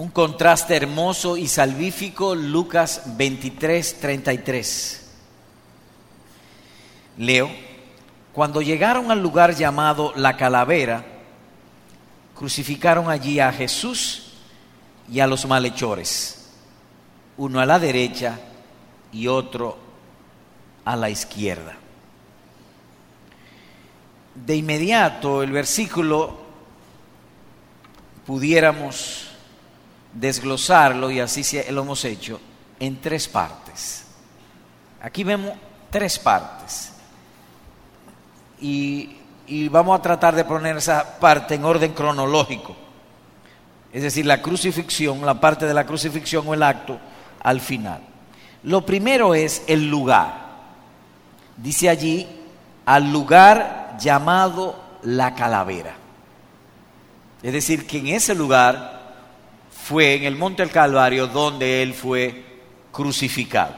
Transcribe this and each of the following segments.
un contraste hermoso y salvífico, Lucas 23, 33. Leo, cuando llegaron al lugar llamado La Calavera, crucificaron allí a Jesús y a los malhechores, uno a la derecha y otro a la izquierda. De inmediato el versículo pudiéramos desglosarlo, y así lo hemos hecho, en tres partes. Aquí vemos tres partes. Y, vamos a tratar de poner esa parte en orden cronológico. Es decir, la crucifixión, la parte de la crucifixión o el acto al final. Lo primero es el lugar. Dice allí, al lugar llamado la calavera. Es decir, que en ese lugar fue en el Monte del Calvario donde él fue crucificado.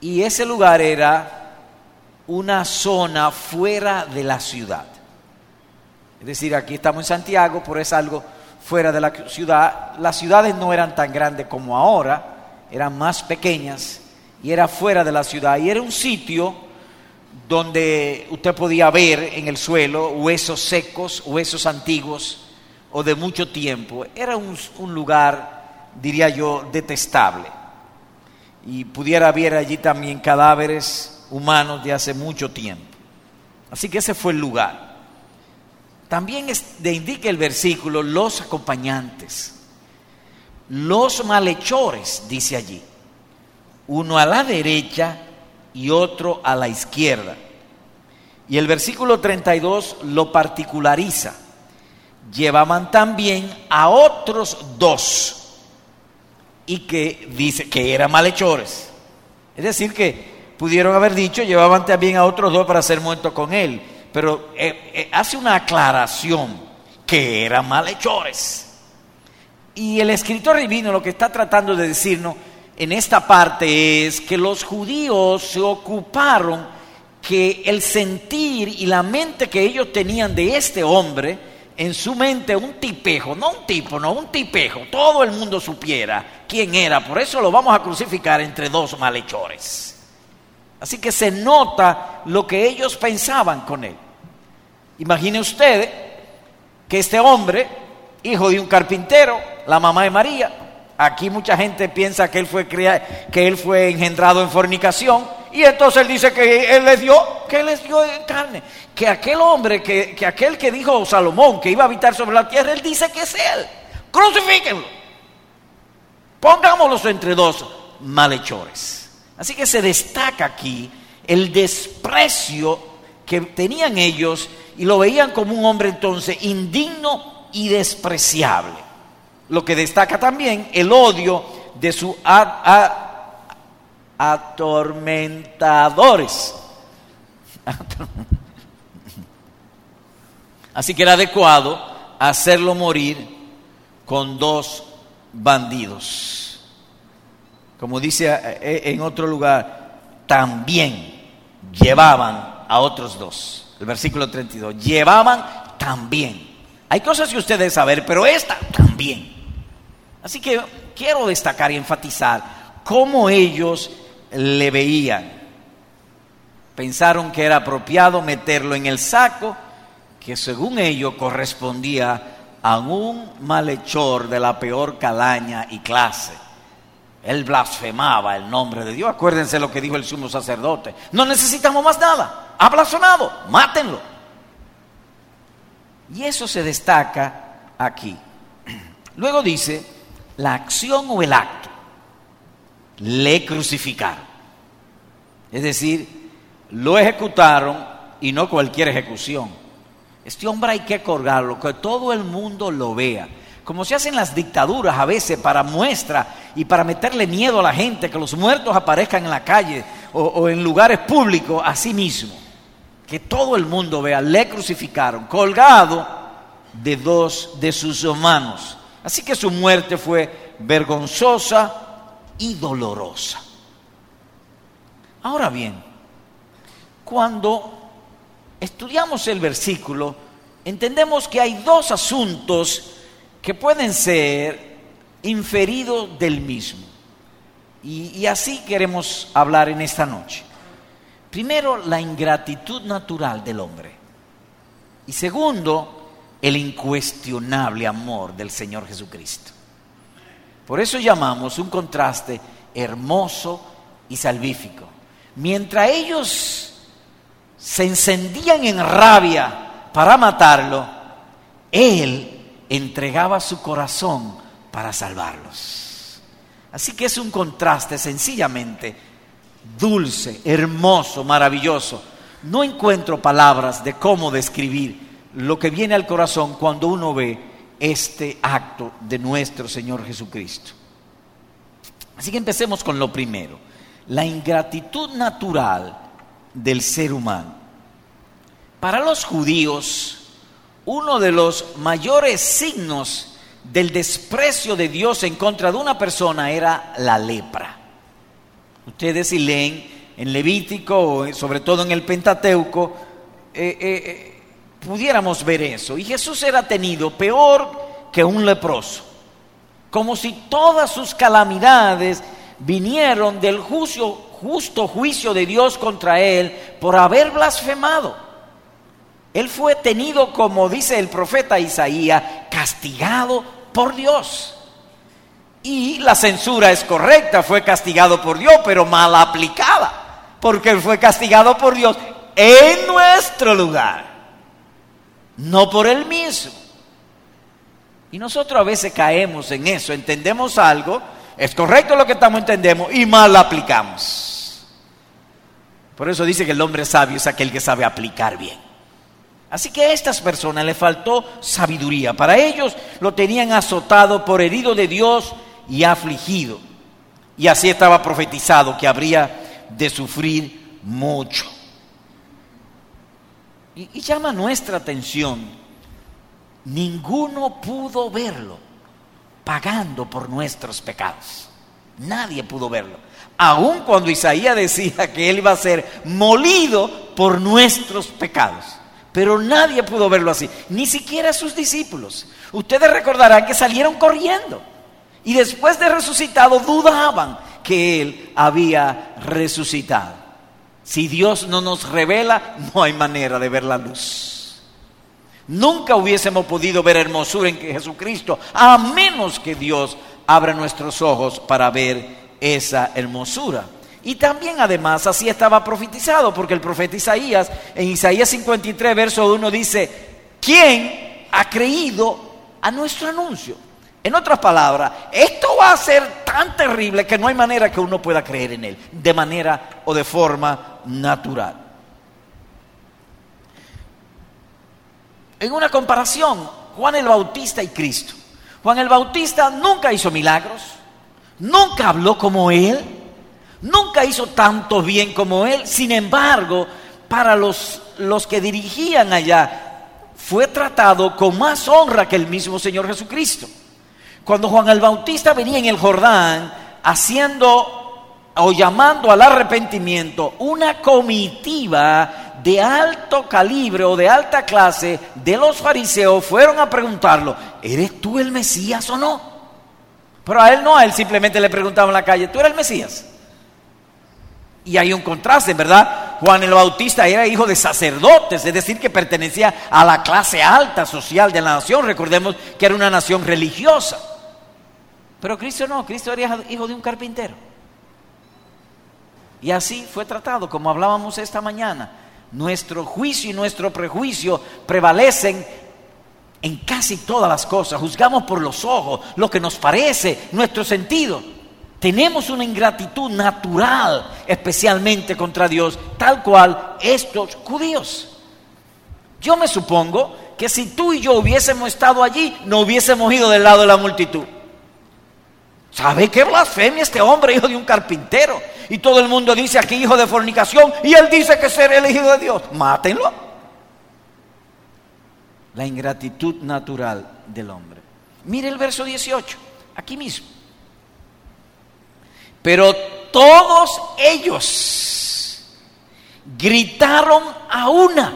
Y ese lugar era una zona fuera de la ciudad. Es decir, aquí estamos en Santiago, por es algo fuera de la ciudad. Las ciudades no eran tan grandes como ahora, eran más pequeñas y era fuera de la ciudad. Y era un sitio donde usted podía ver en el suelo huesos secos, huesos antiguos, o de mucho tiempo, era un, lugar, diría yo, detestable. Y pudiera haber allí también cadáveres humanos de hace mucho tiempo. Así que ese fue el lugar. También le indica el versículo los acompañantes, los malhechores, dice allí, uno a la derecha y otro a la izquierda. Y el versículo 32 lo particulariza llevaban también a otros dos y que dice que eran malhechores. Es decir, que pudieron haber dicho, llevaban también a otros dos para ser muertos con él, pero eh, eh, hace una aclaración que eran malhechores. Y el escritor divino lo que está tratando de decirnos en esta parte es que los judíos se ocuparon que el sentir y la mente que ellos tenían de este hombre, en su mente un tipejo, no un tipo, no un tipejo, todo el mundo supiera quién era, por eso lo vamos a crucificar entre dos malhechores. Así que se nota lo que ellos pensaban con él. Imagine usted que este hombre, hijo de un carpintero, la mamá de María, aquí mucha gente piensa que él fue, que él fue engendrado en fornicación, y entonces él dice que él les dio, que les dio carne. Que aquel hombre, que, que aquel que dijo Salomón que iba a habitar sobre la tierra, él dice que es él. Crucifíquenlo. Pongámoslos entre dos malhechores. Así que se destaca aquí el desprecio que tenían ellos y lo veían como un hombre entonces indigno y despreciable. Lo que destaca también el odio de su atormentadores. Así que era adecuado hacerlo morir con dos bandidos. Como dice eh, en otro lugar, también llevaban a otros dos. El versículo 32, llevaban también. Hay cosas que ustedes saber, pero esta también. Así que quiero destacar y enfatizar cómo ellos le veían. Pensaron que era apropiado meterlo en el saco, que según ellos correspondía a un malhechor de la peor calaña y clase. Él blasfemaba el nombre de Dios. Acuérdense lo que dijo el sumo sacerdote. No necesitamos más nada. Ha blasfemado. Mátenlo. Y eso se destaca aquí. Luego dice la acción o el acto le crucificaron. Es decir, lo ejecutaron y no cualquier ejecución. Este hombre hay que colgarlo, que todo el mundo lo vea. Como se hacen las dictaduras a veces para muestra y para meterle miedo a la gente, que los muertos aparezcan en la calle o, en lugares públicos, así mismo. Que todo el mundo vea, le crucificaron, colgado de dos de sus manos. Así que su muerte fue vergonzosa, y dolorosa. Ahora bien, cuando estudiamos el versículo, entendemos que hay dos asuntos que pueden ser inferido del mismo. Y así queremos hablar en esta noche. Primero, la ingratitud natural del hombre. Y segundo, el incuestionable amor del Señor Jesucristo. Por eso llamamos un contraste hermoso y salvífico. Mientras ellos se encendían en rabia para matarlo, Él entregaba su corazón para salvarlos. Así que es un contraste sencillamente dulce, hermoso, maravilloso. No encuentro palabras de cómo describir lo que viene al corazón cuando uno ve este acto de nuestro Señor Jesucristo. Así que empecemos con lo primero, la ingratitud natural del ser humano. Para los judíos, uno de los mayores signos del desprecio de Dios en contra de una persona era la lepra. Ustedes si leen en Levítico, sobre todo en el Pentateuco, eh, eh, eh, pudiéramos ver eso. Y Jesús era tenido peor que un leproso, como si todas sus calamidades vinieron del justo, justo juicio de Dios contra él por haber blasfemado. Él fue tenido, como dice el profeta Isaías, castigado por Dios. Y la censura es correcta, fue castigado por Dios, pero mal aplicada, porque él fue castigado por Dios en nuestro lugar, no por él mismo. Y nosotros a veces caemos en eso, entendemos algo, es correcto lo que estamos entendiendo y mal aplicamos. Por eso dice que el hombre sabio es aquel que sabe aplicar bien. Así que a estas personas le faltó sabiduría. Para ellos lo tenían azotado por herido de Dios y afligido. Y así estaba profetizado que habría de sufrir mucho. Y, llama nuestra atención, ninguno pudo verlo pagando por nuestros pecados. Nadie pudo verlo. Aun cuando Isaías decía que él iba a ser molido por nuestros pecados. Pero nadie pudo verlo así, ni siquiera sus discípulos. Ustedes recordarán que salieron corriendo. Y después de resucitado dudaban que Él había resucitado. Si Dios no nos revela, no hay manera de ver la luz. Nunca hubiésemos podido ver hermosura en Jesucristo, a menos que Dios abra nuestros ojos para ver esa hermosura. Y también además así estaba profetizado, porque el profeta Isaías, en Isaías 53, verso 1 dice, ¿quién ha creído a nuestro anuncio? En otras palabras, esto va a ser tan terrible que no hay manera que uno pueda creer en él, de manera o de forma natural. En una comparación, Juan el Bautista y Cristo. Juan el Bautista nunca hizo milagros, nunca habló como él, nunca hizo tanto bien como él. Sin embargo, para los, los que dirigían allá, fue tratado con más honra que el mismo Señor Jesucristo. Cuando Juan el Bautista venía en el Jordán haciendo o llamando al arrepentimiento una comitiva de alto calibre o de alta clase de los fariseos fueron a preguntarlo, ¿eres tú el Mesías o no? Pero a él no, a él simplemente le preguntaba en la calle, ¿tú eres el Mesías? Y hay un contraste, ¿verdad? Juan el Bautista era hijo de sacerdotes, es decir, que pertenecía a la clase alta social de la nación. Recordemos que era una nación religiosa. Pero Cristo no, Cristo era hijo de un carpintero. Y así fue tratado, como hablábamos esta mañana. Nuestro juicio y nuestro prejuicio prevalecen en casi todas las cosas. Juzgamos por los ojos, lo que nos parece, nuestro sentido. Tenemos una ingratitud natural, especialmente contra Dios, tal cual estos judíos. Yo me supongo que si tú y yo hubiésemos estado allí, no hubiésemos ido del lado de la multitud. ¿Sabe qué blasfemia este hombre, hijo de un carpintero? Y todo el mundo dice aquí hijo de fornicación y él dice que ser elegido de Dios. Mátenlo. La ingratitud natural del hombre. Mire el verso 18, aquí mismo. Pero todos ellos gritaron a una.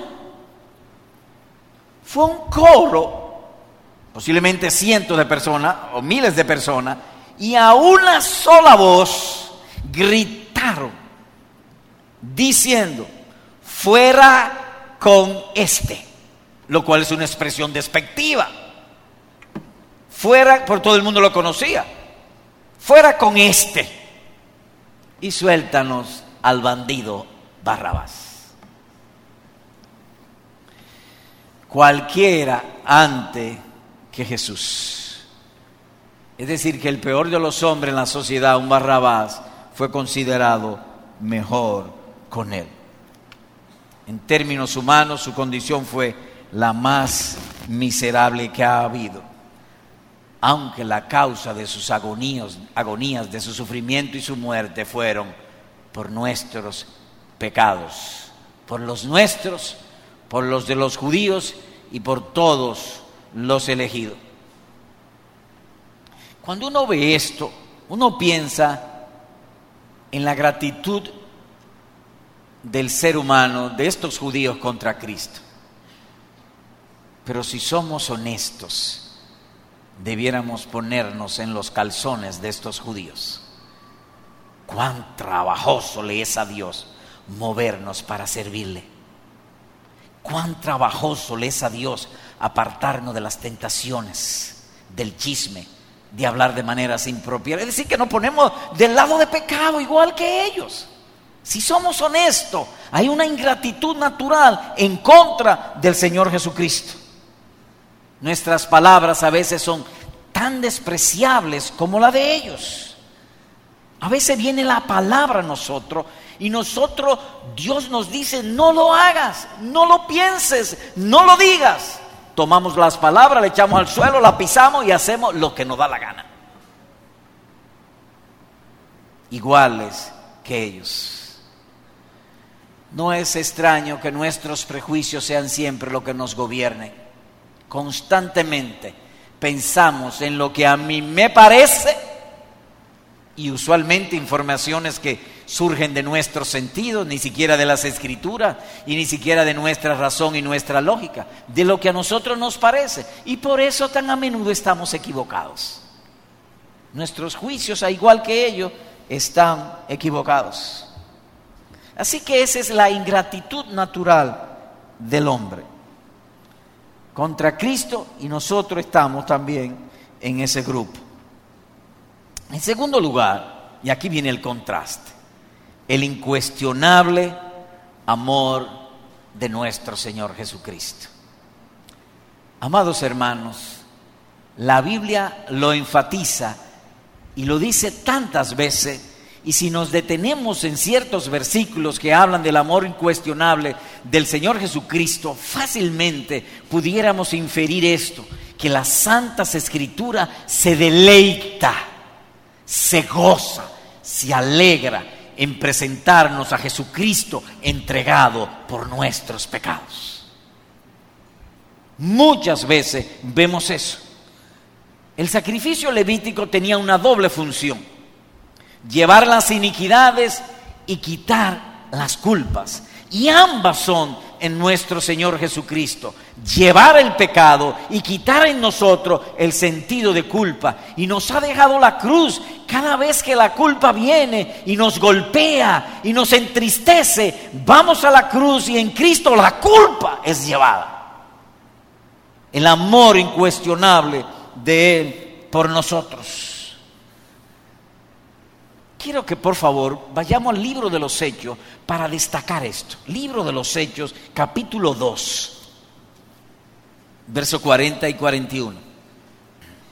Fue un coro posiblemente cientos de personas o miles de personas, y a una sola voz gritaron, diciendo, fuera con este, lo cual es una expresión despectiva. Fuera, por todo el mundo lo conocía, fuera con este y suéltanos al bandido Barrabás. Cualquiera ante que Jesús. Es decir, que el peor de los hombres en la sociedad, un Barrabás, fue considerado mejor con él. En términos humanos, su condición fue la más miserable que ha habido. Aunque la causa de sus agonías, agonías, de su sufrimiento y su muerte fueron por nuestros pecados, por los nuestros, por los de los judíos y por todos los elegidos. Cuando uno ve esto, uno piensa en la gratitud del ser humano, de estos judíos contra Cristo. Pero si somos honestos, debiéramos ponernos en los calzones de estos judíos. Cuán trabajoso le es a Dios movernos para servirle. Cuán trabajoso le es a Dios apartarnos de las tentaciones, del chisme, de hablar de maneras impropias. Es decir, que nos ponemos del lado de pecado igual que ellos. Si somos honestos, hay una ingratitud natural en contra del Señor Jesucristo. Nuestras palabras a veces son tan despreciables como la de ellos. A veces viene la palabra a nosotros y nosotros, Dios nos dice, no lo hagas, no lo pienses, no lo digas. Tomamos las palabras, le echamos al suelo, la pisamos y hacemos lo que nos da la gana. Iguales que ellos. No es extraño que nuestros prejuicios sean siempre lo que nos gobierne. Constantemente pensamos en lo que a mí me parece y usualmente informaciones que surgen de nuestros sentidos, ni siquiera de las escrituras y ni siquiera de nuestra razón y nuestra lógica, de lo que a nosotros nos parece. Y por eso tan a menudo estamos equivocados. Nuestros juicios, a igual que ellos, están equivocados. Así que esa es la ingratitud natural del hombre contra Cristo y nosotros estamos también en ese grupo. En segundo lugar, y aquí viene el contraste, el incuestionable amor de nuestro Señor Jesucristo. Amados hermanos, la Biblia lo enfatiza y lo dice tantas veces, y si nos detenemos en ciertos versículos que hablan del amor incuestionable del Señor Jesucristo, fácilmente pudiéramos inferir esto, que la Santa Escritura se deleita, se goza, se alegra en presentarnos a Jesucristo entregado por nuestros pecados. Muchas veces vemos eso. El sacrificio levítico tenía una doble función, llevar las iniquidades y quitar las culpas. Y ambas son en nuestro Señor Jesucristo. Llevar el pecado y quitar en nosotros el sentido de culpa. Y nos ha dejado la cruz cada vez que la culpa viene y nos golpea y nos entristece. Vamos a la cruz y en Cristo la culpa es llevada. El amor incuestionable de Él por nosotros. Quiero que por favor vayamos al libro de los Hechos para destacar esto. Libro de los Hechos, capítulo 2, verso 40 y 41.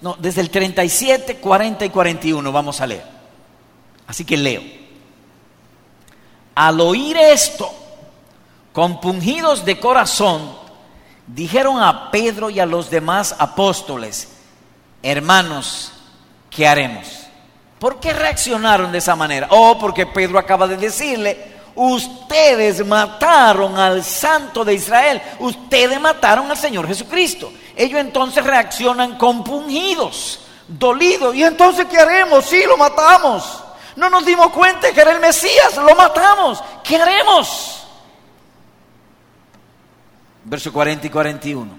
No, desde el 37, 40 y 41 vamos a leer. Así que leo. Al oír esto, compungidos de corazón, dijeron a Pedro y a los demás apóstoles, hermanos, ¿qué haremos? ¿Por qué reaccionaron de esa manera? Oh, porque Pedro acaba de decirle, ustedes mataron al santo de Israel, ustedes mataron al Señor Jesucristo. Ellos entonces reaccionan compungidos, dolidos. ¿Y entonces qué haremos? Sí, lo matamos. No nos dimos cuenta que era el Mesías, lo matamos. ¿Qué haremos? Verso 40 y 41.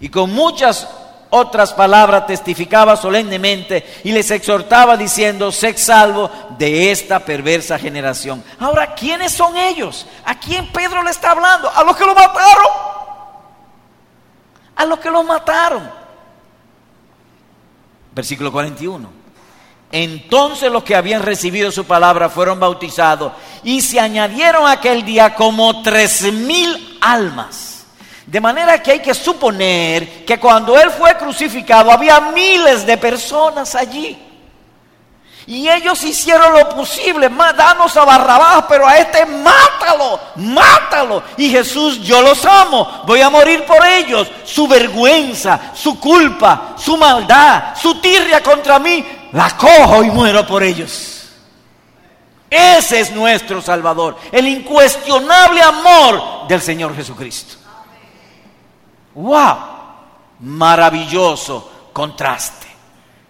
Y con muchas otras palabras testificaba solemnemente y les exhortaba diciendo, sed salvo de esta perversa generación. Ahora, ¿quiénes son ellos? ¿A quién Pedro le está hablando? A los que lo mataron. A los que lo mataron. Versículo 41. Entonces los que habían recibido su palabra fueron bautizados y se añadieron aquel día como tres mil almas. De manera que hay que suponer que cuando él fue crucificado había miles de personas allí. Y ellos hicieron lo posible, danos a Barrabás, pero a este mátalo, mátalo. Y Jesús, yo los amo, voy a morir por ellos. Su vergüenza, su culpa, su maldad, su tirria contra mí, la cojo y muero por ellos. Ese es nuestro Salvador, el incuestionable amor del Señor Jesucristo. ¡Wow! Maravilloso contraste.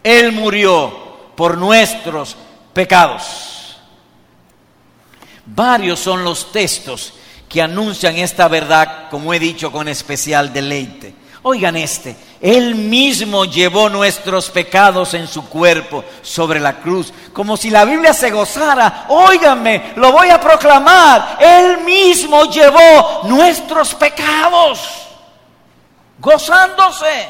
Él murió por nuestros pecados. Varios son los textos que anuncian esta verdad, como he dicho, con especial deleite. Oigan este, Él mismo llevó nuestros pecados en su cuerpo sobre la cruz, como si la Biblia se gozara. Óiganme, lo voy a proclamar. Él mismo llevó nuestros pecados, gozándose,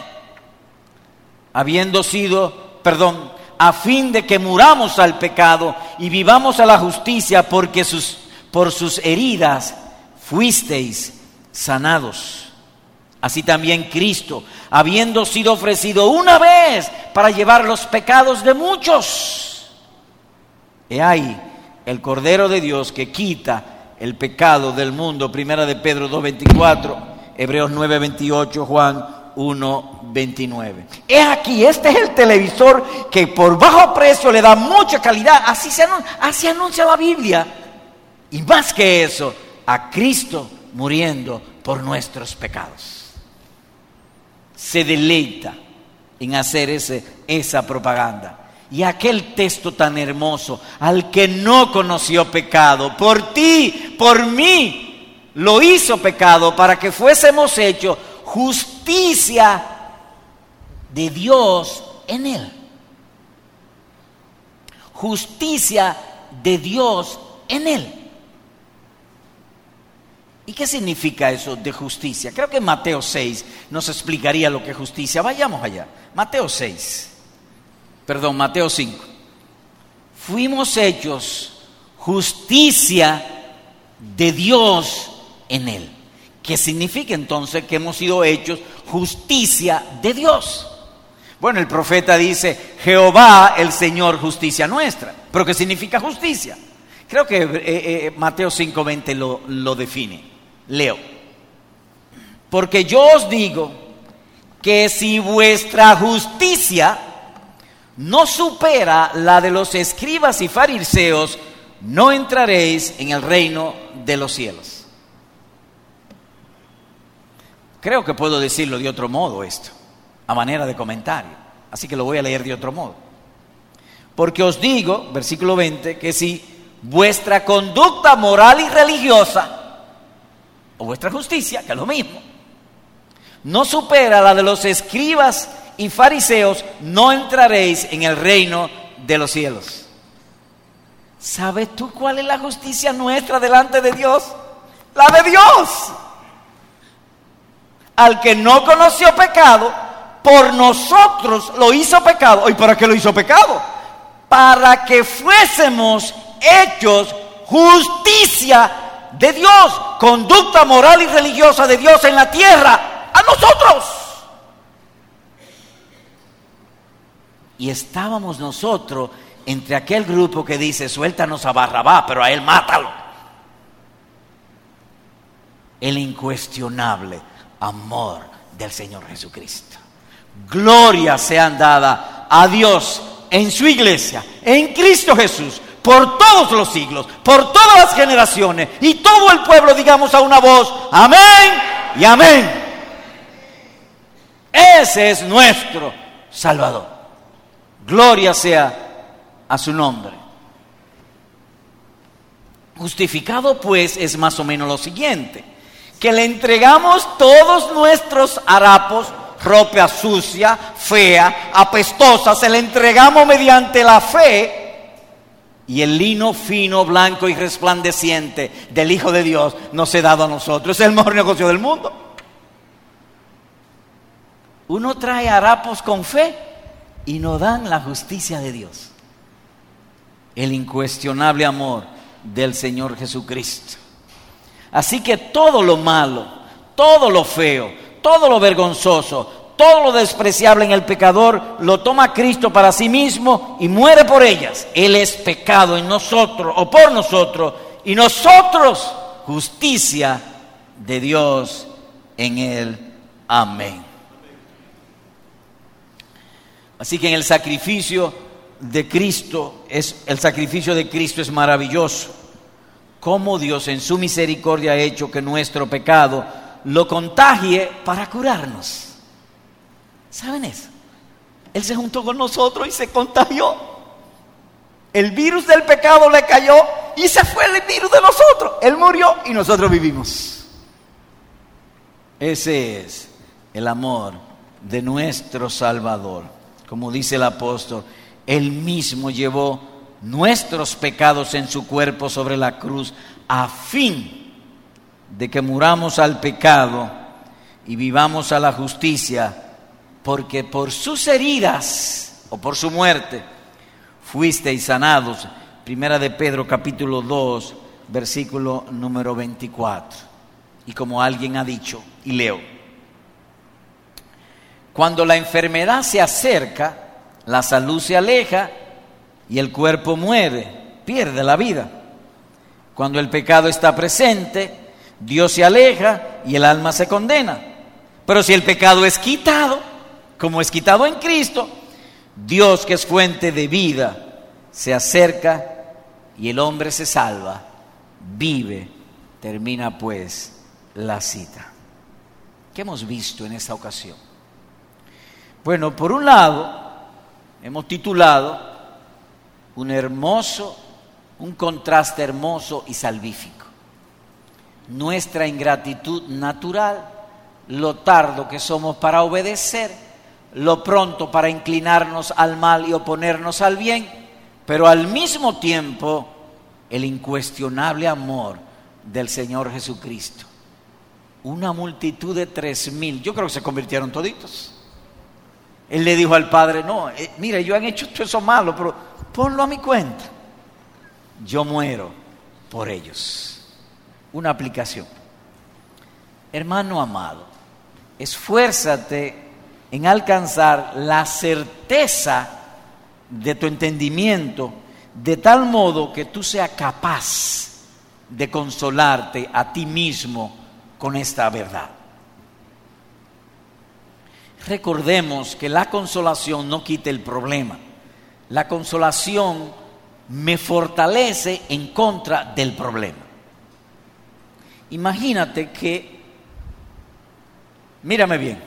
habiendo sido, perdón, a fin de que muramos al pecado y vivamos a la justicia, porque sus, por sus heridas fuisteis sanados. Así también Cristo, habiendo sido ofrecido una vez para llevar los pecados de muchos. He ahí el Cordero de Dios que quita el pecado del mundo. Primera de Pedro 2.24, Hebreos 9.28, Juan 1.29. He aquí, este es el televisor que por bajo precio le da mucha calidad. Así se anuncia la Biblia. Y más que eso, a Cristo muriendo por nuestros pecados. Se deleita en hacer ese, esa propaganda. Y aquel texto tan hermoso, al que no conoció pecado, por ti, por mí, lo hizo pecado para que fuésemos hechos justicia de Dios en él. Justicia de Dios en él. ¿Y qué significa eso de justicia? Creo que Mateo 6 nos explicaría lo que es justicia. Vayamos allá. Mateo 6. Perdón, Mateo 5. Fuimos hechos justicia de Dios en él que significa entonces que hemos sido hechos justicia de Dios. Bueno, el profeta dice, Jehová el Señor justicia nuestra. ¿Pero qué significa justicia? Creo que eh, eh, Mateo 5:20 lo, lo define. Leo. Porque yo os digo que si vuestra justicia no supera la de los escribas y fariseos, no entraréis en el reino de los cielos. Creo que puedo decirlo de otro modo esto, a manera de comentario. Así que lo voy a leer de otro modo. Porque os digo, versículo 20, que si vuestra conducta moral y religiosa, o vuestra justicia, que es lo mismo, no supera la de los escribas y fariseos, no entraréis en el reino de los cielos. ¿Sabes tú cuál es la justicia nuestra delante de Dios? La de Dios al que no conoció pecado, por nosotros lo hizo pecado. ¿Y para qué lo hizo pecado? Para que fuésemos hechos justicia de Dios, conducta moral y religiosa de Dios en la tierra, a nosotros. Y estábamos nosotros entre aquel grupo que dice, suéltanos a Barrabá, pero a él mátalo. El incuestionable amor del Señor Jesucristo. Gloria sean dada a Dios en su iglesia, en Cristo Jesús, por todos los siglos, por todas las generaciones y todo el pueblo, digamos a una voz, amén y amén. Ese es nuestro Salvador. Gloria sea a su nombre. Justificado pues es más o menos lo siguiente que le entregamos todos nuestros harapos ropa sucia, fea, apestosa, se la entregamos mediante la fe y el lino fino, blanco y resplandeciente del Hijo de Dios nos ha dado a nosotros. Es el mejor negocio del mundo. Uno trae harapos con fe y nos dan la justicia de Dios. El incuestionable amor del Señor Jesucristo. Así que todo lo malo, todo lo feo, todo lo vergonzoso, todo lo despreciable en el pecador lo toma Cristo para sí mismo y muere por ellas. Él es pecado en nosotros o por nosotros y nosotros justicia de Dios en él. Amén. Así que en el sacrificio de Cristo es el sacrificio de Cristo es maravilloso. Cómo Dios en su misericordia ha hecho que nuestro pecado lo contagie para curarnos. ¿Saben eso? Él se juntó con nosotros y se contagió. El virus del pecado le cayó y se fue el virus de nosotros. Él murió y nosotros vivimos. Ese es el amor de nuestro Salvador. Como dice el apóstol, Él mismo llevó nuestros pecados en su cuerpo sobre la cruz a fin de que muramos al pecado y vivamos a la justicia porque por sus heridas o por su muerte fuisteis sanados. Primera de Pedro capítulo 2, versículo número 24. Y como alguien ha dicho, y leo, cuando la enfermedad se acerca, la salud se aleja y el cuerpo muere, pierde la vida. Cuando el pecado está presente, Dios se aleja y el alma se condena. Pero si el pecado es quitado, como es quitado en Cristo, Dios que es fuente de vida se acerca y el hombre se salva, vive, termina pues la cita. ¿Qué hemos visto en esta ocasión? Bueno, por un lado, hemos titulado un hermoso, un contraste hermoso y salvífico. Nuestra ingratitud natural, lo tardo que somos para obedecer, lo pronto para inclinarnos al mal y oponernos al bien, pero al mismo tiempo el incuestionable amor del Señor Jesucristo. Una multitud de tres mil, yo creo que se convirtieron toditos. Él le dijo al Padre, no, eh, mire, yo han hecho todo eso malo, pero ponlo a mi cuenta. Yo muero por ellos. Una aplicación. Hermano amado, esfuérzate en alcanzar la certeza de tu entendimiento, de tal modo que tú seas capaz de consolarte a ti mismo con esta verdad. Recordemos que la consolación no quita el problema. La consolación me fortalece en contra del problema. Imagínate que, mírame bien,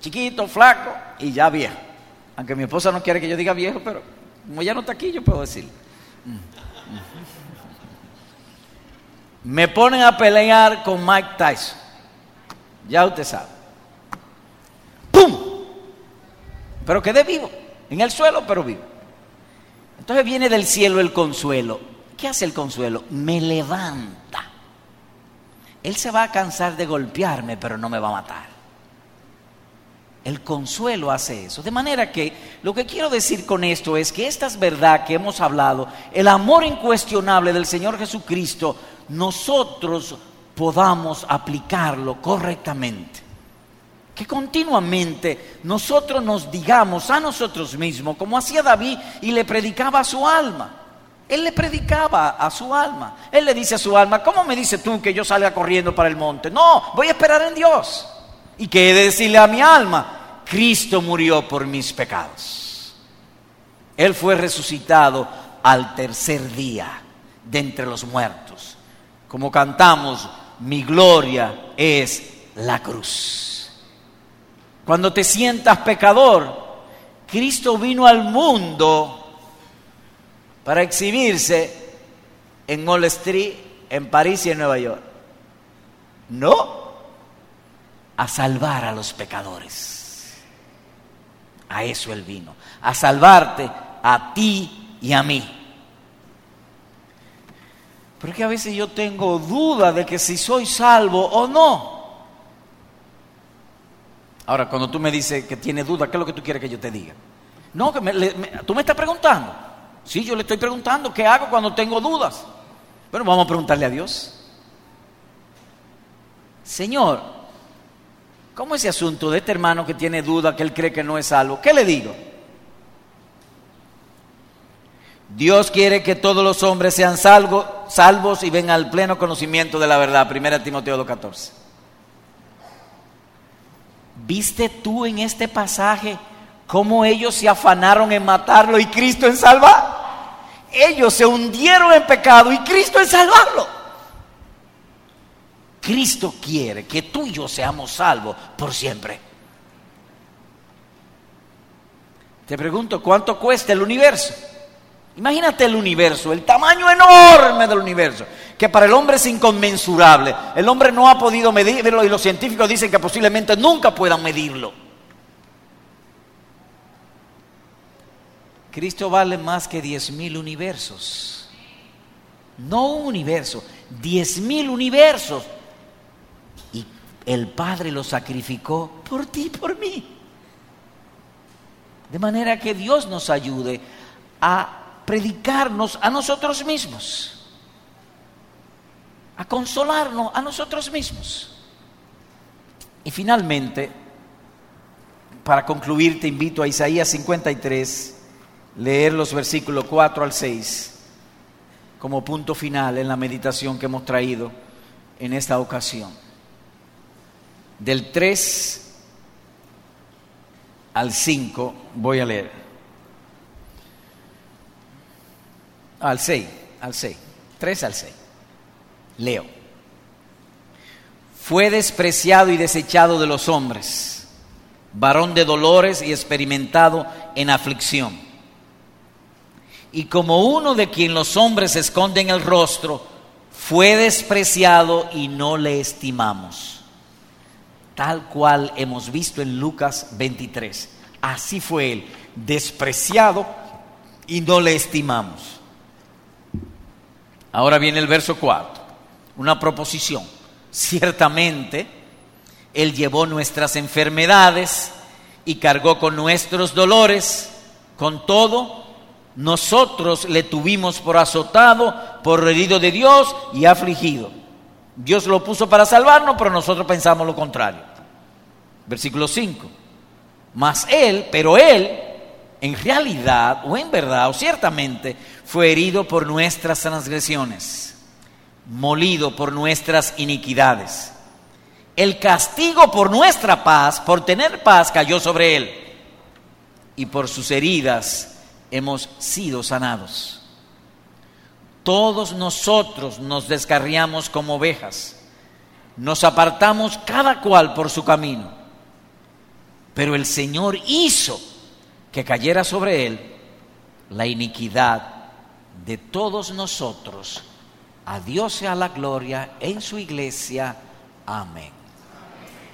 chiquito, flaco y ya viejo. Aunque mi esposa no quiere que yo diga viejo, pero como ya no está aquí, yo puedo decir. Me ponen a pelear con Mike Tyson. Ya usted sabe. ¡Pum! Pero quedé vivo. En el suelo, pero vivo. Entonces viene del cielo el consuelo. ¿Qué hace el consuelo? Me levanta. Él se va a cansar de golpearme, pero no me va a matar. El consuelo hace eso. De manera que lo que quiero decir con esto es que esta es verdad que hemos hablado, el amor incuestionable del Señor Jesucristo, nosotros podamos aplicarlo correctamente. Que continuamente nosotros nos digamos a nosotros mismos, como hacía David y le predicaba a su alma. Él le predicaba a su alma. Él le dice a su alma, ¿cómo me dices tú que yo salga corriendo para el monte? No, voy a esperar en Dios. ¿Y qué he de decirle a mi alma? Cristo murió por mis pecados. Él fue resucitado al tercer día de entre los muertos. Como cantamos, mi gloria es la cruz. Cuando te sientas pecador, Cristo vino al mundo para exhibirse en Wall Street, en París y en Nueva York. No, a salvar a los pecadores. A eso Él vino, a salvarte a ti y a mí. Pero es que a veces yo tengo duda de que si soy salvo o no. Ahora, cuando tú me dices que tienes duda, ¿qué es lo que tú quieres que yo te diga? No, que tú me estás preguntando. Sí, yo le estoy preguntando, ¿qué hago cuando tengo dudas? Bueno, vamos a preguntarle a Dios. Señor, ¿cómo es ese asunto de este hermano que tiene duda, que él cree que no es salvo? ¿Qué le digo? Dios quiere que todos los hombres sean salvos, salvos y vengan al pleno conocimiento de la verdad. Primera Timoteo 2.14. ¿Viste tú en este pasaje cómo ellos se afanaron en matarlo y Cristo en salvar? Ellos se hundieron en pecado y Cristo en salvarlo. Cristo quiere que tú y yo seamos salvos por siempre. Te pregunto, ¿cuánto cuesta el universo? Imagínate el universo, el tamaño enorme del universo, que para el hombre es inconmensurable. El hombre no ha podido medirlo y los científicos dicen que posiblemente nunca puedan medirlo. Cristo vale más que diez mil universos. No un universo, diez mil universos. Y el Padre lo sacrificó por ti por mí. De manera que Dios nos ayude a predicarnos a nosotros mismos, a consolarnos a nosotros mismos. Y finalmente, para concluir, te invito a Isaías 53 leer los versículos 4 al 6 como punto final en la meditación que hemos traído en esta ocasión. Del 3 al 5 voy a leer. Al 6, al 6, 3 al 6. Leo. Fue despreciado y desechado de los hombres, varón de dolores y experimentado en aflicción y como uno de quien los hombres esconden el rostro, fue despreciado y no le estimamos. Tal cual hemos visto en Lucas 23. Así fue él, despreciado y no le estimamos. Ahora viene el verso 4, una proposición. Ciertamente, Él llevó nuestras enfermedades y cargó con nuestros dolores, con todo, nosotros le tuvimos por azotado, por herido de Dios y afligido. Dios lo puso para salvarnos, pero nosotros pensamos lo contrario. Versículo 5. Mas Él, pero Él, en realidad o en verdad o ciertamente, fue herido por nuestras transgresiones, molido por nuestras iniquidades. El castigo por nuestra paz, por tener paz, cayó sobre Él. Y por sus heridas hemos sido sanados. Todos nosotros nos descarriamos como ovejas, nos apartamos cada cual por su camino, pero el Señor hizo que cayera sobre él la iniquidad de todos nosotros. A Dios sea la gloria en su iglesia. Amén.